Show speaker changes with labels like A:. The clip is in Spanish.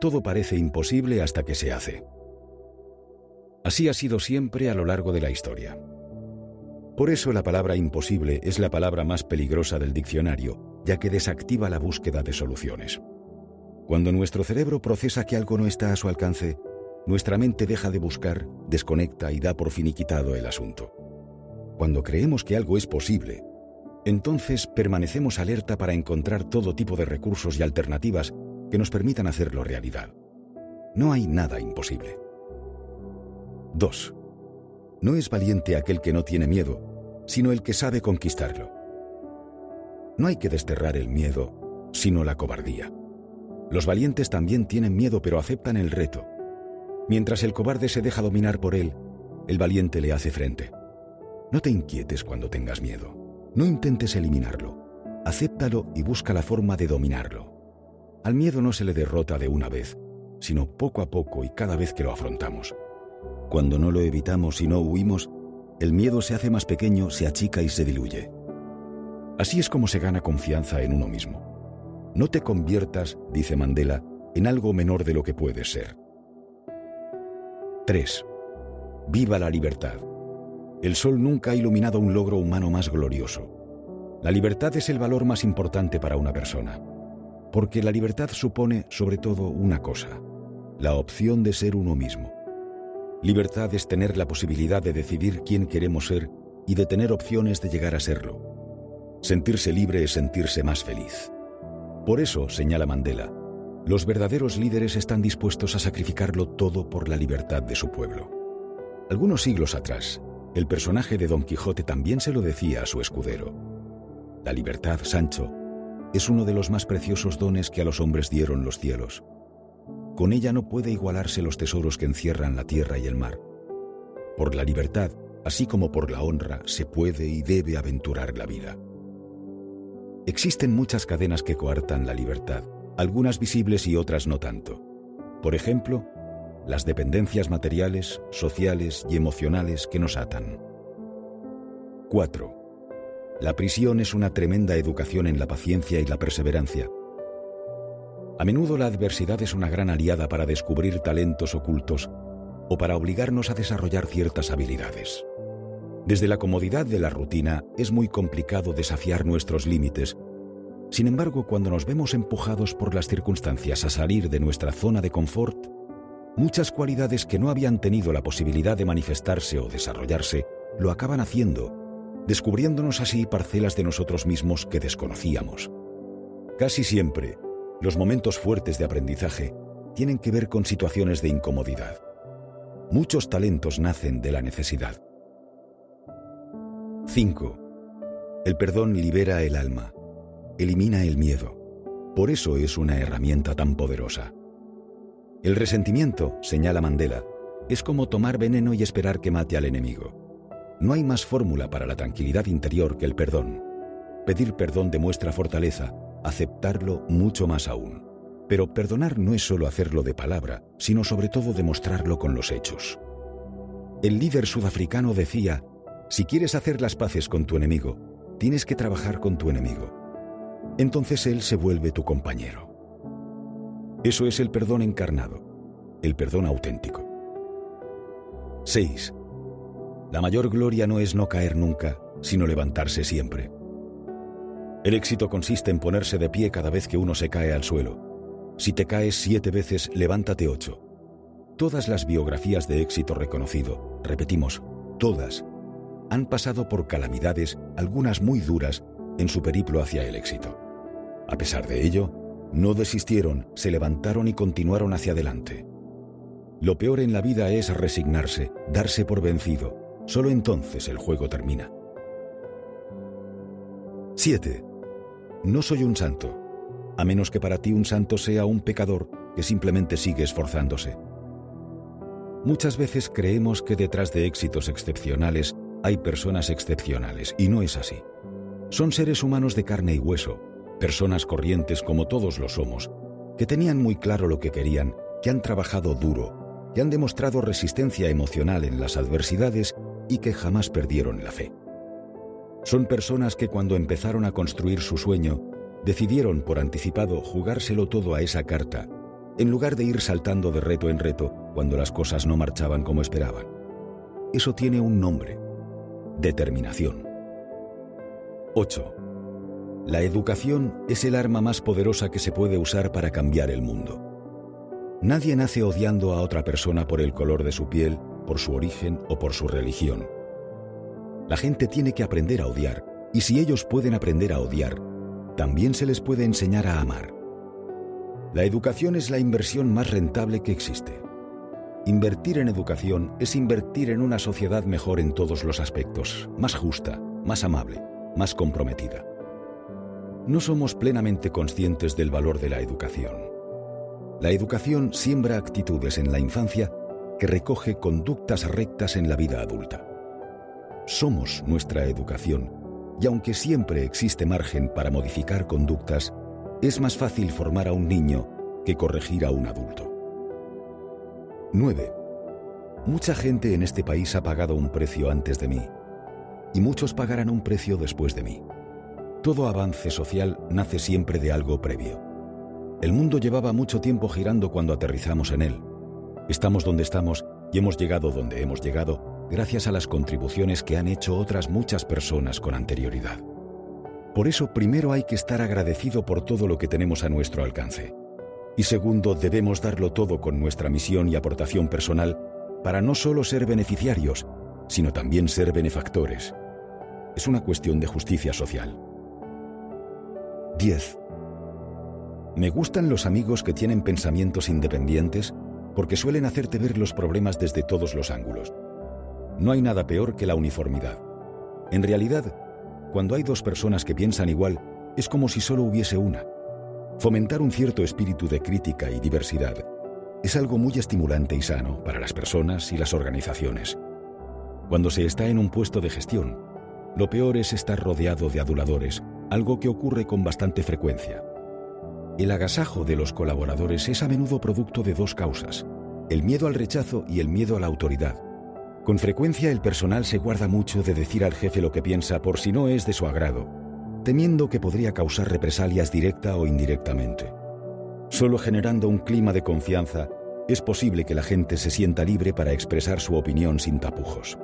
A: Todo parece imposible hasta que se hace. Así ha sido siempre a lo largo de la historia. Por eso la palabra imposible es la palabra más peligrosa del diccionario, ya que desactiva la búsqueda de soluciones. Cuando nuestro cerebro procesa que algo no está a su alcance, nuestra mente deja de buscar, desconecta y da por finiquitado el asunto. Cuando creemos que algo es posible, entonces permanecemos alerta para encontrar todo tipo de recursos y alternativas que nos permitan hacerlo realidad. No hay nada imposible. 2. No es valiente aquel que no tiene miedo, sino el que sabe conquistarlo. No hay que desterrar el miedo, sino la cobardía. Los valientes también tienen miedo, pero aceptan el reto. Mientras el cobarde se deja dominar por él, el valiente le hace frente. No te inquietes cuando tengas miedo. No intentes eliminarlo. Acéptalo y busca la forma de dominarlo. Al miedo no se le derrota de una vez, sino poco a poco y cada vez que lo afrontamos. Cuando no lo evitamos y no huimos, el miedo se hace más pequeño, se achica y se diluye. Así es como se gana confianza en uno mismo. No te conviertas, dice Mandela, en algo menor de lo que puedes ser. 3. Viva la libertad. El sol nunca ha iluminado un logro humano más glorioso. La libertad es el valor más importante para una persona porque la libertad supone sobre todo una cosa, la opción de ser uno mismo. Libertad es tener la posibilidad de decidir quién queremos ser y de tener opciones de llegar a serlo. Sentirse libre es sentirse más feliz. Por eso, señala Mandela, los verdaderos líderes están dispuestos a sacrificarlo todo por la libertad de su pueblo. Algunos siglos atrás, el personaje de Don Quijote también se lo decía a su escudero. La libertad, Sancho, es uno de los más preciosos dones que a los hombres dieron los cielos. Con ella no puede igualarse los tesoros que encierran la tierra y el mar. Por la libertad, así como por la honra, se puede y debe aventurar la vida. Existen muchas cadenas que coartan la libertad, algunas visibles y otras no tanto. Por ejemplo, las dependencias materiales, sociales y emocionales que nos atan. 4. La prisión es una tremenda educación en la paciencia y la perseverancia. A menudo la adversidad es una gran aliada para descubrir talentos ocultos o para obligarnos a desarrollar ciertas habilidades. Desde la comodidad de la rutina es muy complicado desafiar nuestros límites. Sin embargo, cuando nos vemos empujados por las circunstancias a salir de nuestra zona de confort, muchas cualidades que no habían tenido la posibilidad de manifestarse o desarrollarse lo acaban haciendo descubriéndonos así parcelas de nosotros mismos que desconocíamos. Casi siempre, los momentos fuertes de aprendizaje tienen que ver con situaciones de incomodidad. Muchos talentos nacen de la necesidad. 5. El perdón libera el alma, elimina el miedo. Por eso es una herramienta tan poderosa. El resentimiento, señala Mandela, es como tomar veneno y esperar que mate al enemigo. No hay más fórmula para la tranquilidad interior que el perdón. Pedir perdón demuestra fortaleza, aceptarlo mucho más aún. Pero perdonar no es solo hacerlo de palabra, sino sobre todo demostrarlo con los hechos. El líder sudafricano decía, si quieres hacer las paces con tu enemigo, tienes que trabajar con tu enemigo. Entonces él se vuelve tu compañero. Eso es el perdón encarnado, el perdón auténtico. 6. La mayor gloria no es no caer nunca, sino levantarse siempre. El éxito consiste en ponerse de pie cada vez que uno se cae al suelo. Si te caes siete veces, levántate ocho. Todas las biografías de éxito reconocido, repetimos, todas, han pasado por calamidades, algunas muy duras, en su periplo hacia el éxito. A pesar de ello, no desistieron, se levantaron y continuaron hacia adelante. Lo peor en la vida es resignarse, darse por vencido, Solo entonces el juego termina. 7. No soy un santo, a menos que para ti un santo sea un pecador que simplemente sigue esforzándose. Muchas veces creemos que detrás de éxitos excepcionales hay personas excepcionales, y no es así. Son seres humanos de carne y hueso, personas corrientes como todos lo somos, que tenían muy claro lo que querían, que han trabajado duro, que han demostrado resistencia emocional en las adversidades y que jamás perdieron la fe. Son personas que cuando empezaron a construir su sueño, decidieron por anticipado jugárselo todo a esa carta, en lugar de ir saltando de reto en reto cuando las cosas no marchaban como esperaban. Eso tiene un nombre, determinación. 8. La educación es el arma más poderosa que se puede usar para cambiar el mundo. Nadie nace odiando a otra persona por el color de su piel, por su origen o por su religión. La gente tiene que aprender a odiar, y si ellos pueden aprender a odiar, también se les puede enseñar a amar. La educación es la inversión más rentable que existe. Invertir en educación es invertir en una sociedad mejor en todos los aspectos, más justa, más amable, más comprometida. No somos plenamente conscientes del valor de la educación. La educación siembra actitudes en la infancia recoge conductas rectas en la vida adulta. Somos nuestra educación, y aunque siempre existe margen para modificar conductas, es más fácil formar a un niño que corregir a un adulto. 9. Mucha gente en este país ha pagado un precio antes de mí, y muchos pagarán un precio después de mí. Todo avance social nace siempre de algo previo. El mundo llevaba mucho tiempo girando cuando aterrizamos en él, Estamos donde estamos y hemos llegado donde hemos llegado gracias a las contribuciones que han hecho otras muchas personas con anterioridad. Por eso primero hay que estar agradecido por todo lo que tenemos a nuestro alcance. Y segundo, debemos darlo todo con nuestra misión y aportación personal para no solo ser beneficiarios, sino también ser benefactores. Es una cuestión de justicia social. 10. Me gustan los amigos que tienen pensamientos independientes porque suelen hacerte ver los problemas desde todos los ángulos. No hay nada peor que la uniformidad. En realidad, cuando hay dos personas que piensan igual, es como si solo hubiese una. Fomentar un cierto espíritu de crítica y diversidad es algo muy estimulante y sano para las personas y las organizaciones. Cuando se está en un puesto de gestión, lo peor es estar rodeado de aduladores, algo que ocurre con bastante frecuencia. El agasajo de los colaboradores es a menudo producto de dos causas, el miedo al rechazo y el miedo a la autoridad. Con frecuencia el personal se guarda mucho de decir al jefe lo que piensa por si no es de su agrado, temiendo que podría causar represalias directa o indirectamente. Solo generando un clima de confianza es posible que la gente se sienta libre para expresar su opinión sin tapujos.